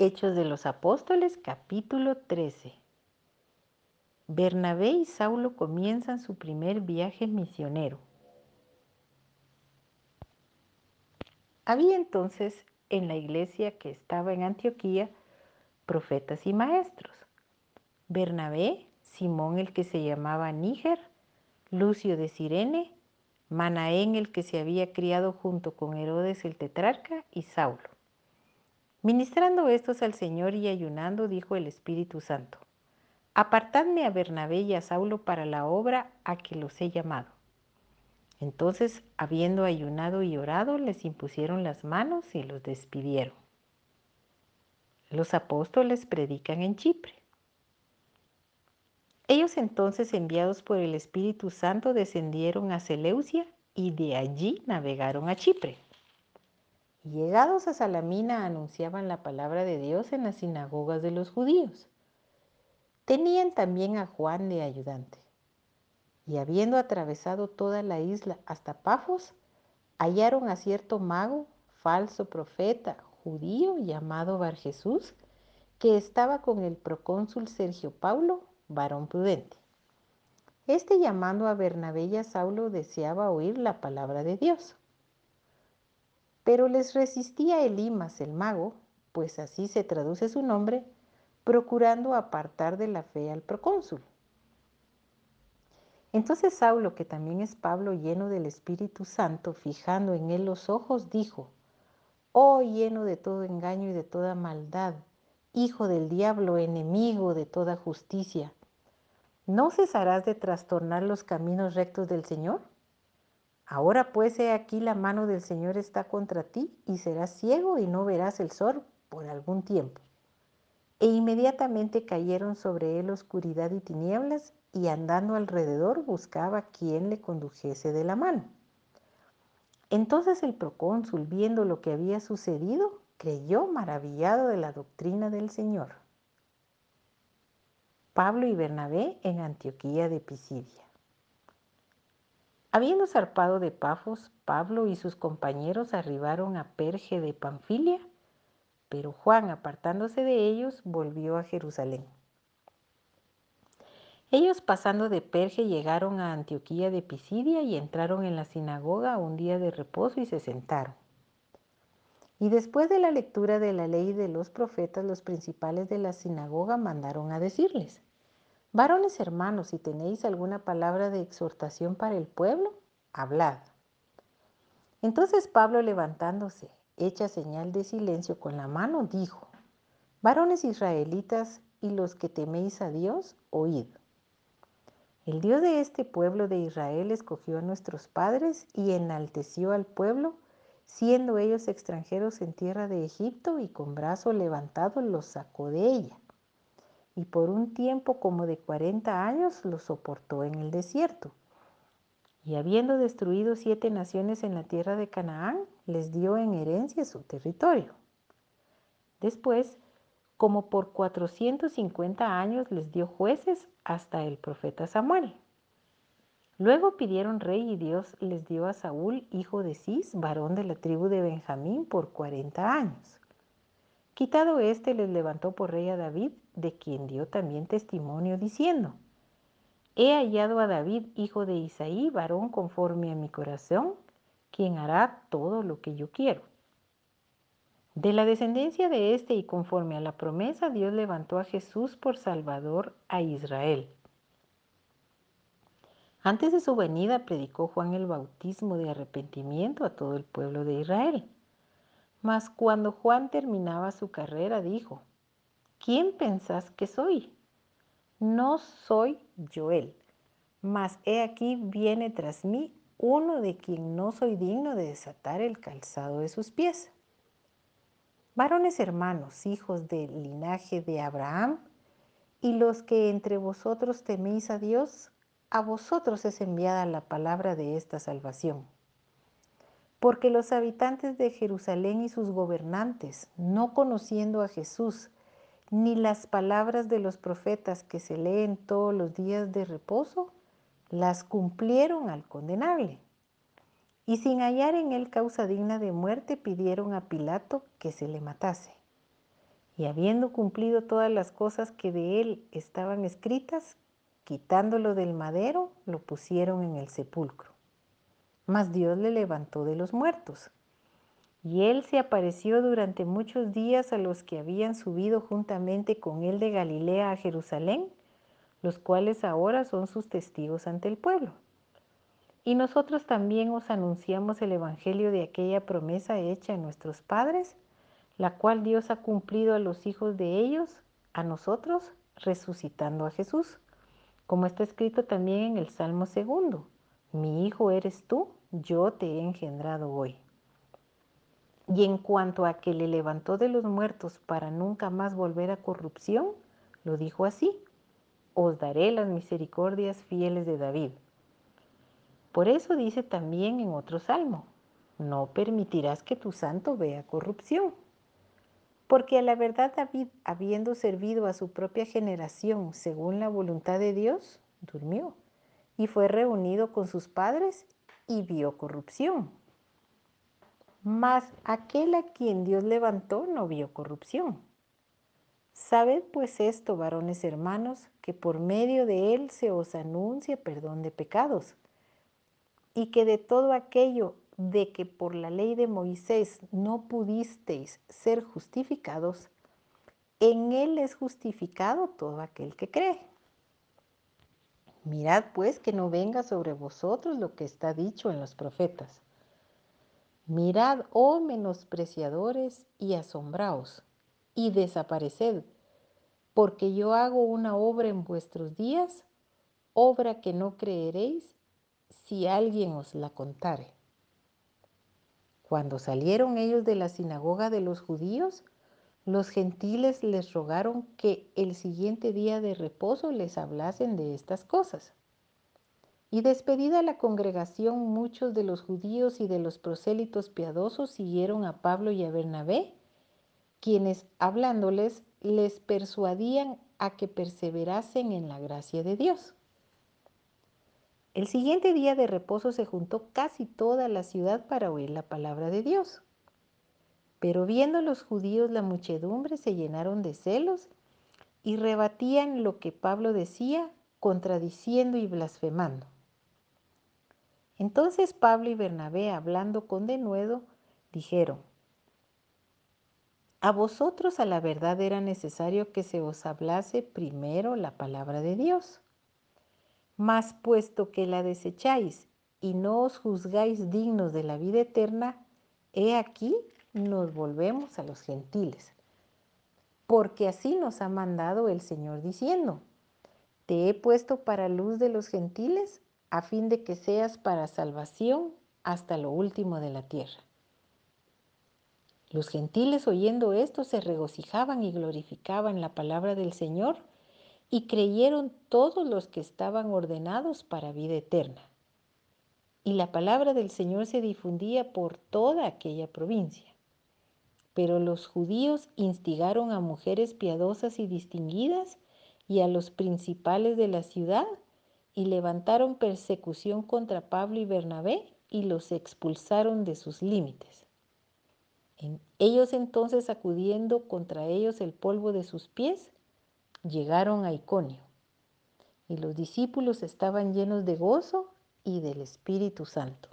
Hechos de los Apóstoles, capítulo 13. Bernabé y Saulo comienzan su primer viaje misionero. Había entonces en la iglesia que estaba en Antioquía profetas y maestros. Bernabé, Simón el que se llamaba Níger, Lucio de Sirene, Manaén el que se había criado junto con Herodes el tetrarca y Saulo. Ministrando estos al Señor y ayunando, dijo el Espíritu Santo, apartadme a Bernabé y a Saulo para la obra a que los he llamado. Entonces, habiendo ayunado y orado, les impusieron las manos y los despidieron. Los apóstoles predican en Chipre. Ellos entonces, enviados por el Espíritu Santo, descendieron a Seleucia y de allí navegaron a Chipre. Llegados a Salamina anunciaban la palabra de Dios en las sinagogas de los judíos. Tenían también a Juan de ayudante. Y habiendo atravesado toda la isla hasta Pafos, hallaron a cierto mago, falso profeta, judío llamado Bar Jesús, que estaba con el procónsul Sergio Paulo, varón prudente. Este llamando a Bernabé y a Saulo deseaba oír la palabra de Dios. Pero les resistía Elimas el mago, pues así se traduce su nombre, procurando apartar de la fe al procónsul. Entonces Saulo, que también es Pablo lleno del Espíritu Santo, fijando en él los ojos, dijo, Oh lleno de todo engaño y de toda maldad, hijo del diablo, enemigo de toda justicia, ¿no cesarás de trastornar los caminos rectos del Señor? Ahora pues he aquí la mano del Señor está contra ti y serás ciego y no verás el sol por algún tiempo. E inmediatamente cayeron sobre él oscuridad y tinieblas y andando alrededor buscaba quien le condujese de la mano. Entonces el procónsul, viendo lo que había sucedido, creyó maravillado de la doctrina del Señor. Pablo y Bernabé en Antioquía de Pisidia. Habiendo zarpado de Pafos, Pablo y sus compañeros arribaron a Perge de Panfilia, pero Juan, apartándose de ellos, volvió a Jerusalén. Ellos pasando de Perge llegaron a Antioquía de Pisidia y entraron en la sinagoga un día de reposo y se sentaron. Y después de la lectura de la ley de los profetas, los principales de la sinagoga mandaron a decirles, Varones hermanos, si tenéis alguna palabra de exhortación para el pueblo, hablad. Entonces Pablo levantándose, hecha señal de silencio con la mano, dijo, Varones israelitas y los que teméis a Dios, oíd. El Dios de este pueblo de Israel escogió a nuestros padres y enalteció al pueblo, siendo ellos extranjeros en tierra de Egipto y con brazo levantado los sacó de ella y por un tiempo como de 40 años lo soportó en el desierto. Y habiendo destruido siete naciones en la tierra de Canaán, les dio en herencia su territorio. Después, como por 450 años les dio jueces hasta el profeta Samuel. Luego pidieron rey y Dios les dio a Saúl, hijo de Cis, varón de la tribu de Benjamín, por 40 años. Quitado éste, les levantó por rey a David, de quien dio también testimonio diciendo, He hallado a David, hijo de Isaí, varón conforme a mi corazón, quien hará todo lo que yo quiero. De la descendencia de éste y conforme a la promesa, Dios levantó a Jesús por Salvador a Israel. Antes de su venida predicó Juan el bautismo de arrepentimiento a todo el pueblo de Israel. Mas cuando Juan terminaba su carrera, dijo, ¿quién pensás que soy? No soy Joel, mas he aquí viene tras mí uno de quien no soy digno de desatar el calzado de sus pies. Varones hermanos, hijos del linaje de Abraham, y los que entre vosotros teméis a Dios, a vosotros es enviada la palabra de esta salvación porque los habitantes de Jerusalén y sus gobernantes, no conociendo a Jesús, ni las palabras de los profetas que se leen todos los días de reposo, las cumplieron al condenable. Y sin hallar en él causa digna de muerte, pidieron a Pilato que se le matase. Y habiendo cumplido todas las cosas que de él estaban escritas, quitándolo del madero, lo pusieron en el sepulcro. Mas Dios le levantó de los muertos. Y él se apareció durante muchos días a los que habían subido juntamente con él de Galilea a Jerusalén, los cuales ahora son sus testigos ante el pueblo. Y nosotros también os anunciamos el Evangelio de aquella promesa hecha a nuestros padres, la cual Dios ha cumplido a los hijos de ellos, a nosotros, resucitando a Jesús, como está escrito también en el Salmo segundo. Mi hijo eres tú, yo te he engendrado hoy. Y en cuanto a que le levantó de los muertos para nunca más volver a corrupción, lo dijo así, os daré las misericordias fieles de David. Por eso dice también en otro salmo, no permitirás que tu santo vea corrupción. Porque a la verdad David, habiendo servido a su propia generación según la voluntad de Dios, durmió y fue reunido con sus padres y vio corrupción. Mas aquel a quien Dios levantó no vio corrupción. Sabed pues esto, varones hermanos, que por medio de él se os anuncia perdón de pecados, y que de todo aquello de que por la ley de Moisés no pudisteis ser justificados, en él es justificado todo aquel que cree. Mirad pues que no venga sobre vosotros lo que está dicho en los profetas. Mirad, oh menospreciadores, y asombraos, y desapareced, porque yo hago una obra en vuestros días, obra que no creeréis si alguien os la contare. Cuando salieron ellos de la sinagoga de los judíos, los gentiles les rogaron que el siguiente día de reposo les hablasen de estas cosas. Y despedida la congregación, muchos de los judíos y de los prosélitos piadosos siguieron a Pablo y a Bernabé, quienes hablándoles les persuadían a que perseverasen en la gracia de Dios. El siguiente día de reposo se juntó casi toda la ciudad para oír la palabra de Dios. Pero viendo los judíos la muchedumbre se llenaron de celos y rebatían lo que Pablo decía, contradiciendo y blasfemando. Entonces Pablo y Bernabé, hablando con denuedo, dijeron, a vosotros a la verdad era necesario que se os hablase primero la palabra de Dios. Mas puesto que la desecháis y no os juzgáis dignos de la vida eterna, he aquí nos volvemos a los gentiles. Porque así nos ha mandado el Señor diciendo, te he puesto para luz de los gentiles a fin de que seas para salvación hasta lo último de la tierra. Los gentiles oyendo esto se regocijaban y glorificaban la palabra del Señor y creyeron todos los que estaban ordenados para vida eterna. Y la palabra del Señor se difundía por toda aquella provincia. Pero los judíos instigaron a mujeres piadosas y distinguidas y a los principales de la ciudad y levantaron persecución contra Pablo y Bernabé y los expulsaron de sus límites. En ellos entonces acudiendo contra ellos el polvo de sus pies, llegaron a Iconio y los discípulos estaban llenos de gozo y del Espíritu Santo.